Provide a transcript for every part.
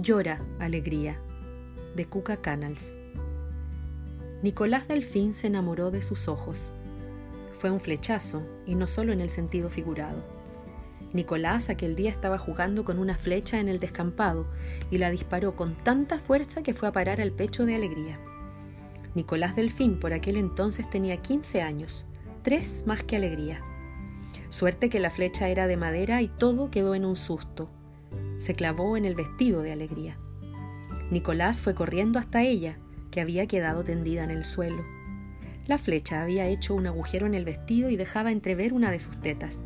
Llora, alegría, de Cuca Canals. Nicolás Delfín se enamoró de sus ojos. Fue un flechazo, y no solo en el sentido figurado. Nicolás aquel día estaba jugando con una flecha en el descampado y la disparó con tanta fuerza que fue a parar al pecho de alegría. Nicolás Delfín por aquel entonces tenía 15 años, tres más que alegría. Suerte que la flecha era de madera y todo quedó en un susto. Se clavó en el vestido de alegría. Nicolás fue corriendo hasta ella, que había quedado tendida en el suelo. La flecha había hecho un agujero en el vestido y dejaba entrever una de sus tetas.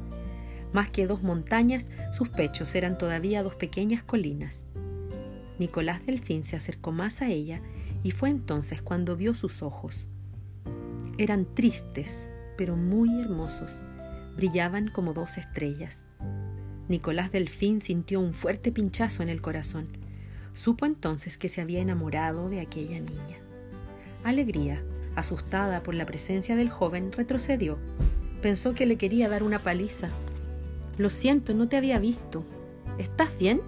Más que dos montañas, sus pechos eran todavía dos pequeñas colinas. Nicolás Delfín se acercó más a ella y fue entonces cuando vio sus ojos. Eran tristes, pero muy hermosos. Brillaban como dos estrellas. Nicolás Delfín sintió un fuerte pinchazo en el corazón. Supo entonces que se había enamorado de aquella niña. Alegría, asustada por la presencia del joven, retrocedió. Pensó que le quería dar una paliza. Lo siento, no te había visto. ¿Estás bien?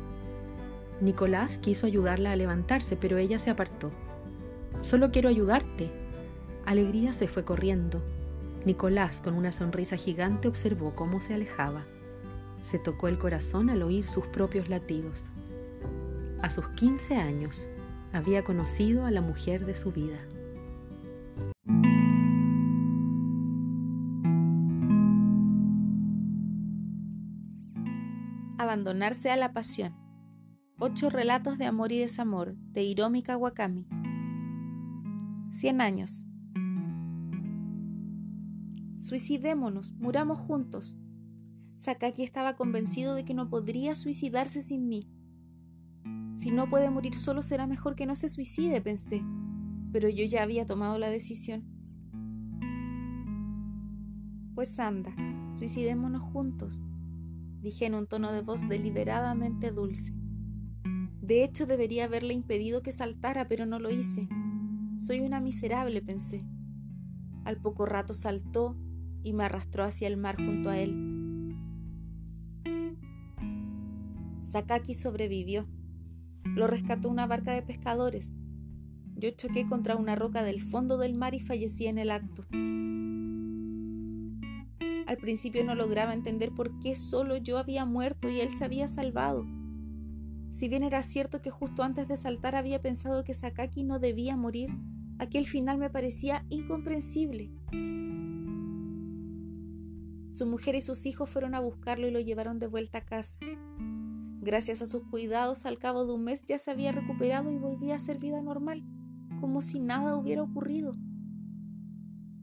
Nicolás quiso ayudarla a levantarse, pero ella se apartó. Solo quiero ayudarte. Alegría se fue corriendo. Nicolás, con una sonrisa gigante, observó cómo se alejaba. Se tocó el corazón al oír sus propios latidos. A sus 15 años había conocido a la mujer de su vida. Abandonarse a la pasión. Ocho relatos de amor y desamor de Hiromi Kawakami. Cien años. Suicidémonos, muramos juntos. Sakaki estaba convencido de que no podría suicidarse sin mí. Si no puede morir solo será mejor que no se suicide, pensé, pero yo ya había tomado la decisión. Pues anda, suicidémonos juntos, dije en un tono de voz deliberadamente dulce. De hecho, debería haberle impedido que saltara, pero no lo hice. Soy una miserable, pensé. Al poco rato saltó y me arrastró hacia el mar junto a él. Sakaki sobrevivió. Lo rescató una barca de pescadores. Yo choqué contra una roca del fondo del mar y fallecí en el acto. Al principio no lograba entender por qué solo yo había muerto y él se había salvado. Si bien era cierto que justo antes de saltar había pensado que Sakaki no debía morir, aquel final me parecía incomprensible. Su mujer y sus hijos fueron a buscarlo y lo llevaron de vuelta a casa. Gracias a sus cuidados, al cabo de un mes ya se había recuperado y volvía a ser vida normal, como si nada hubiera ocurrido.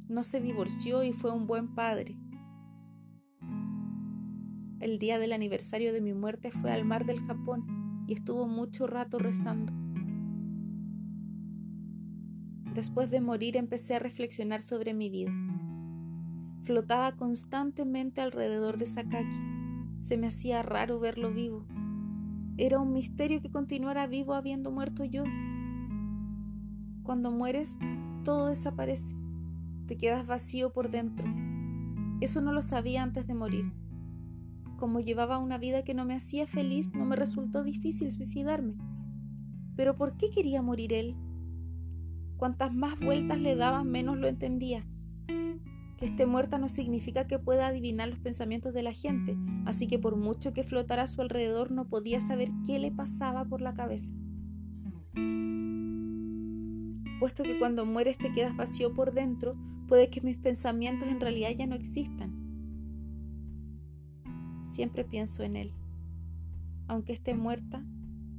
No se divorció y fue un buen padre. El día del aniversario de mi muerte fue al mar del Japón y estuvo mucho rato rezando. Después de morir empecé a reflexionar sobre mi vida. Flotaba constantemente alrededor de Sakaki. Se me hacía raro verlo vivo. Era un misterio que continuara vivo habiendo muerto yo. Cuando mueres, todo desaparece. Te quedas vacío por dentro. Eso no lo sabía antes de morir. Como llevaba una vida que no me hacía feliz, no me resultó difícil suicidarme. Pero ¿por qué quería morir él? Cuantas más vueltas le daba, menos lo entendía. Que esté muerta no significa que pueda adivinar los pensamientos de la gente, así que por mucho que flotara a su alrededor no podía saber qué le pasaba por la cabeza. Puesto que cuando mueres te quedas vacío por dentro, puede que mis pensamientos en realidad ya no existan. Siempre pienso en él. Aunque esté muerta,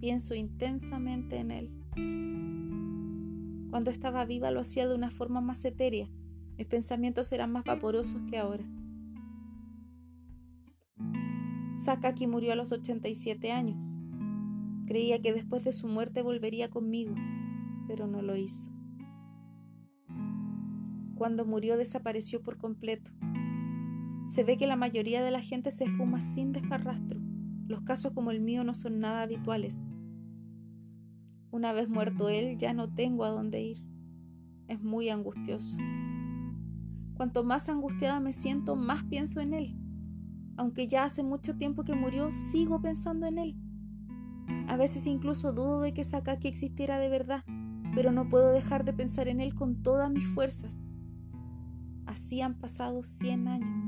pienso intensamente en él. Cuando estaba viva lo hacía de una forma más etérea, mis pensamientos eran más vaporosos que ahora. Sakaki murió a los 87 años. Creía que después de su muerte volvería conmigo, pero no lo hizo. Cuando murió desapareció por completo. Se ve que la mayoría de la gente se fuma sin dejar rastro. Los casos como el mío no son nada habituales. Una vez muerto él, ya no tengo a dónde ir. Es muy angustioso. Cuanto más angustiada me siento, más pienso en él. Aunque ya hace mucho tiempo que murió, sigo pensando en él. A veces incluso dudo de que Sakaki existiera de verdad, pero no puedo dejar de pensar en él con todas mis fuerzas. Así han pasado 100 años.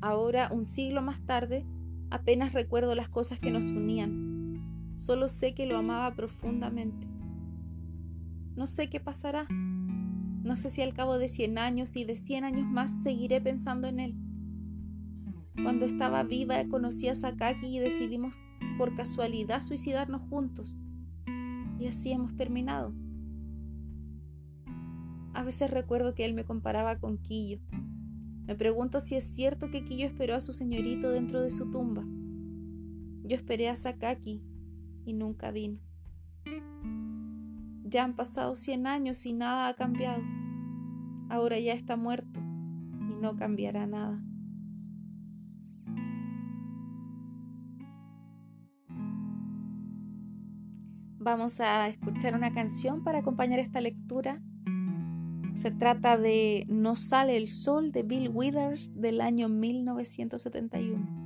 Ahora, un siglo más tarde, apenas recuerdo las cosas que nos unían. Solo sé que lo amaba profundamente. No sé qué pasará. No sé si al cabo de 100 años y de 100 años más seguiré pensando en él. Cuando estaba viva conocí a Sakaki y decidimos por casualidad suicidarnos juntos. Y así hemos terminado. A veces recuerdo que él me comparaba con Kiyo. Me pregunto si es cierto que Kiyo esperó a su señorito dentro de su tumba. Yo esperé a Sakaki y nunca vino. Ya han pasado 100 años y nada ha cambiado. Ahora ya está muerto y no cambiará nada. Vamos a escuchar una canción para acompañar esta lectura. Se trata de No sale el sol de Bill Withers del año 1971.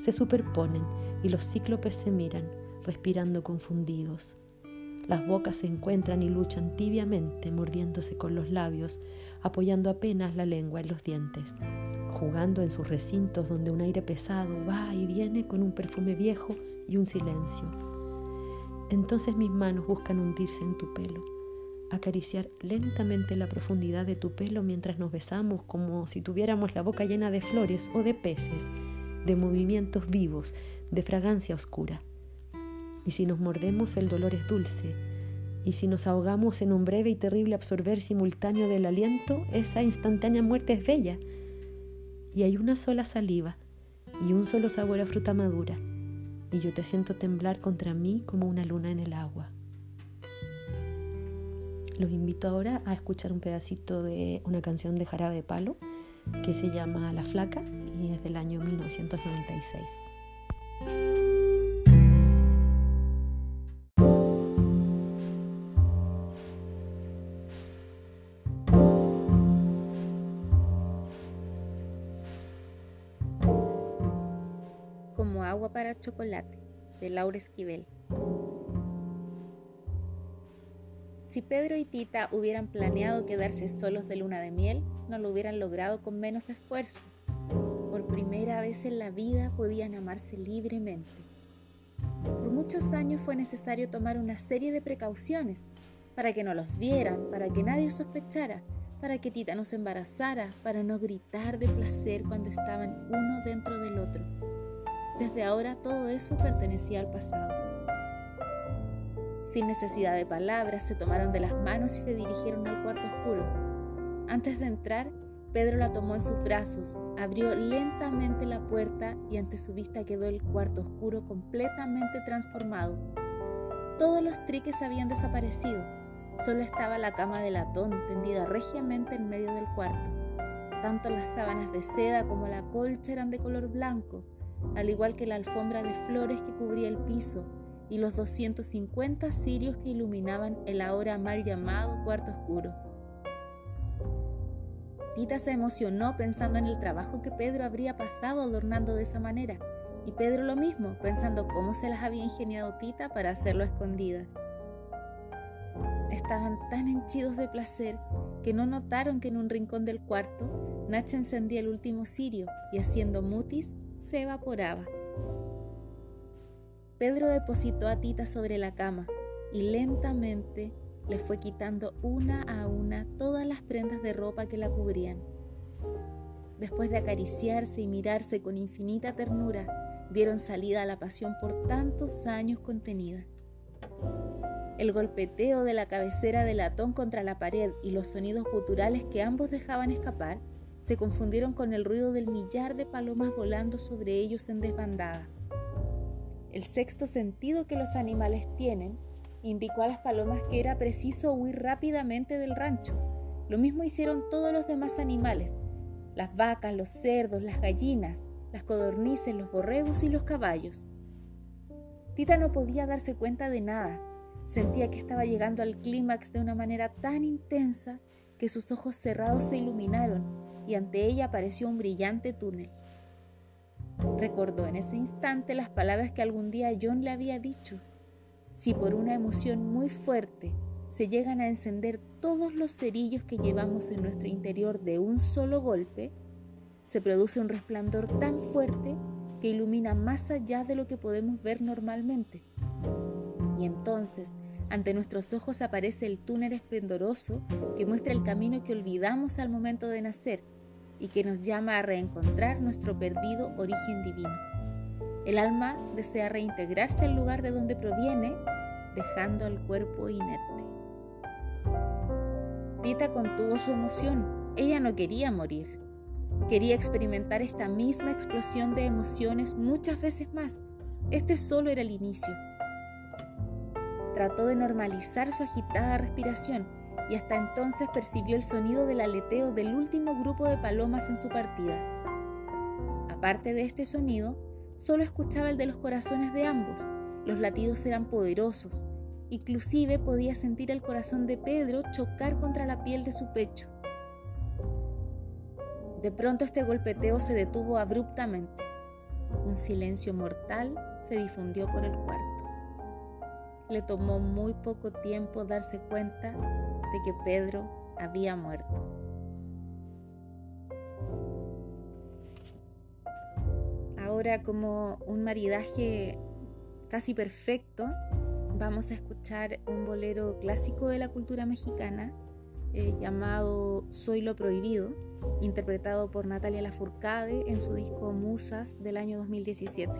se superponen y los cíclopes se miran, respirando confundidos. Las bocas se encuentran y luchan tibiamente, mordiéndose con los labios, apoyando apenas la lengua en los dientes, jugando en sus recintos donde un aire pesado va y viene con un perfume viejo y un silencio. Entonces mis manos buscan hundirse en tu pelo, acariciar lentamente la profundidad de tu pelo mientras nos besamos como si tuviéramos la boca llena de flores o de peces de movimientos vivos, de fragancia oscura. Y si nos mordemos el dolor es dulce, y si nos ahogamos en un breve y terrible absorber simultáneo del aliento, esa instantánea muerte es bella. Y hay una sola saliva y un solo sabor a fruta madura, y yo te siento temblar contra mí como una luna en el agua. Los invito ahora a escuchar un pedacito de una canción de Jarabe de Palo que se llama La Flaca y es del año 1996. Como agua para chocolate, de Laura Esquivel. Si Pedro y Tita hubieran planeado quedarse solos de luna de miel, no lo hubieran logrado con menos esfuerzo. Por primera vez en la vida podían amarse libremente. Por muchos años fue necesario tomar una serie de precauciones para que no los vieran, para que nadie sospechara, para que Tita no se embarazara, para no gritar de placer cuando estaban uno dentro del otro. Desde ahora todo eso pertenecía al pasado. Sin necesidad de palabras, se tomaron de las manos y se dirigieron al cuarto oscuro. Antes de entrar, Pedro la tomó en sus brazos, abrió lentamente la puerta y ante su vista quedó el cuarto oscuro completamente transformado. Todos los triques habían desaparecido, solo estaba la cama de latón tendida regiamente en medio del cuarto. Tanto las sábanas de seda como la colcha eran de color blanco, al igual que la alfombra de flores que cubría el piso y los 250 cirios que iluminaban el ahora mal llamado cuarto oscuro. Tita se emocionó pensando en el trabajo que Pedro habría pasado adornando de esa manera. Y Pedro lo mismo, pensando cómo se las había ingeniado Tita para hacerlo a escondidas. Estaban tan henchidos de placer que no notaron que en un rincón del cuarto Nacha encendía el último cirio y haciendo mutis se evaporaba. Pedro depositó a Tita sobre la cama y lentamente le fue quitando una a una todas las prendas de ropa que la cubrían. Después de acariciarse y mirarse con infinita ternura, dieron salida a la pasión por tantos años contenida. El golpeteo de la cabecera de latón contra la pared y los sonidos guturales que ambos dejaban escapar se confundieron con el ruido del millar de palomas volando sobre ellos en desbandada. El sexto sentido que los animales tienen indicó a las palomas que era preciso huir rápidamente del rancho. Lo mismo hicieron todos los demás animales, las vacas, los cerdos, las gallinas, las codornices, los borregos y los caballos. Tita no podía darse cuenta de nada. Sentía que estaba llegando al clímax de una manera tan intensa que sus ojos cerrados se iluminaron y ante ella apareció un brillante túnel. Recordó en ese instante las palabras que algún día John le había dicho. Si por una emoción muy fuerte se llegan a encender todos los cerillos que llevamos en nuestro interior de un solo golpe, se produce un resplandor tan fuerte que ilumina más allá de lo que podemos ver normalmente. Y entonces, ante nuestros ojos aparece el túnel esplendoroso que muestra el camino que olvidamos al momento de nacer y que nos llama a reencontrar nuestro perdido origen divino. El alma desea reintegrarse al lugar de donde proviene, dejando al cuerpo inerte. Tita contuvo su emoción. Ella no quería morir. Quería experimentar esta misma explosión de emociones muchas veces más. Este solo era el inicio. Trató de normalizar su agitada respiración y hasta entonces percibió el sonido del aleteo del último grupo de palomas en su partida. Aparte de este sonido, solo escuchaba el de los corazones de ambos. Los latidos eran poderosos, inclusive podía sentir el corazón de Pedro chocar contra la piel de su pecho. De pronto este golpeteo se detuvo abruptamente. Un silencio mortal se difundió por el cuarto. Le tomó muy poco tiempo darse cuenta de que Pedro había muerto. Ahora como un maridaje casi perfecto, vamos a escuchar un bolero clásico de la cultura mexicana eh, llamado Soy lo Prohibido, interpretado por Natalia Lafourcade en su disco Musas del año 2017.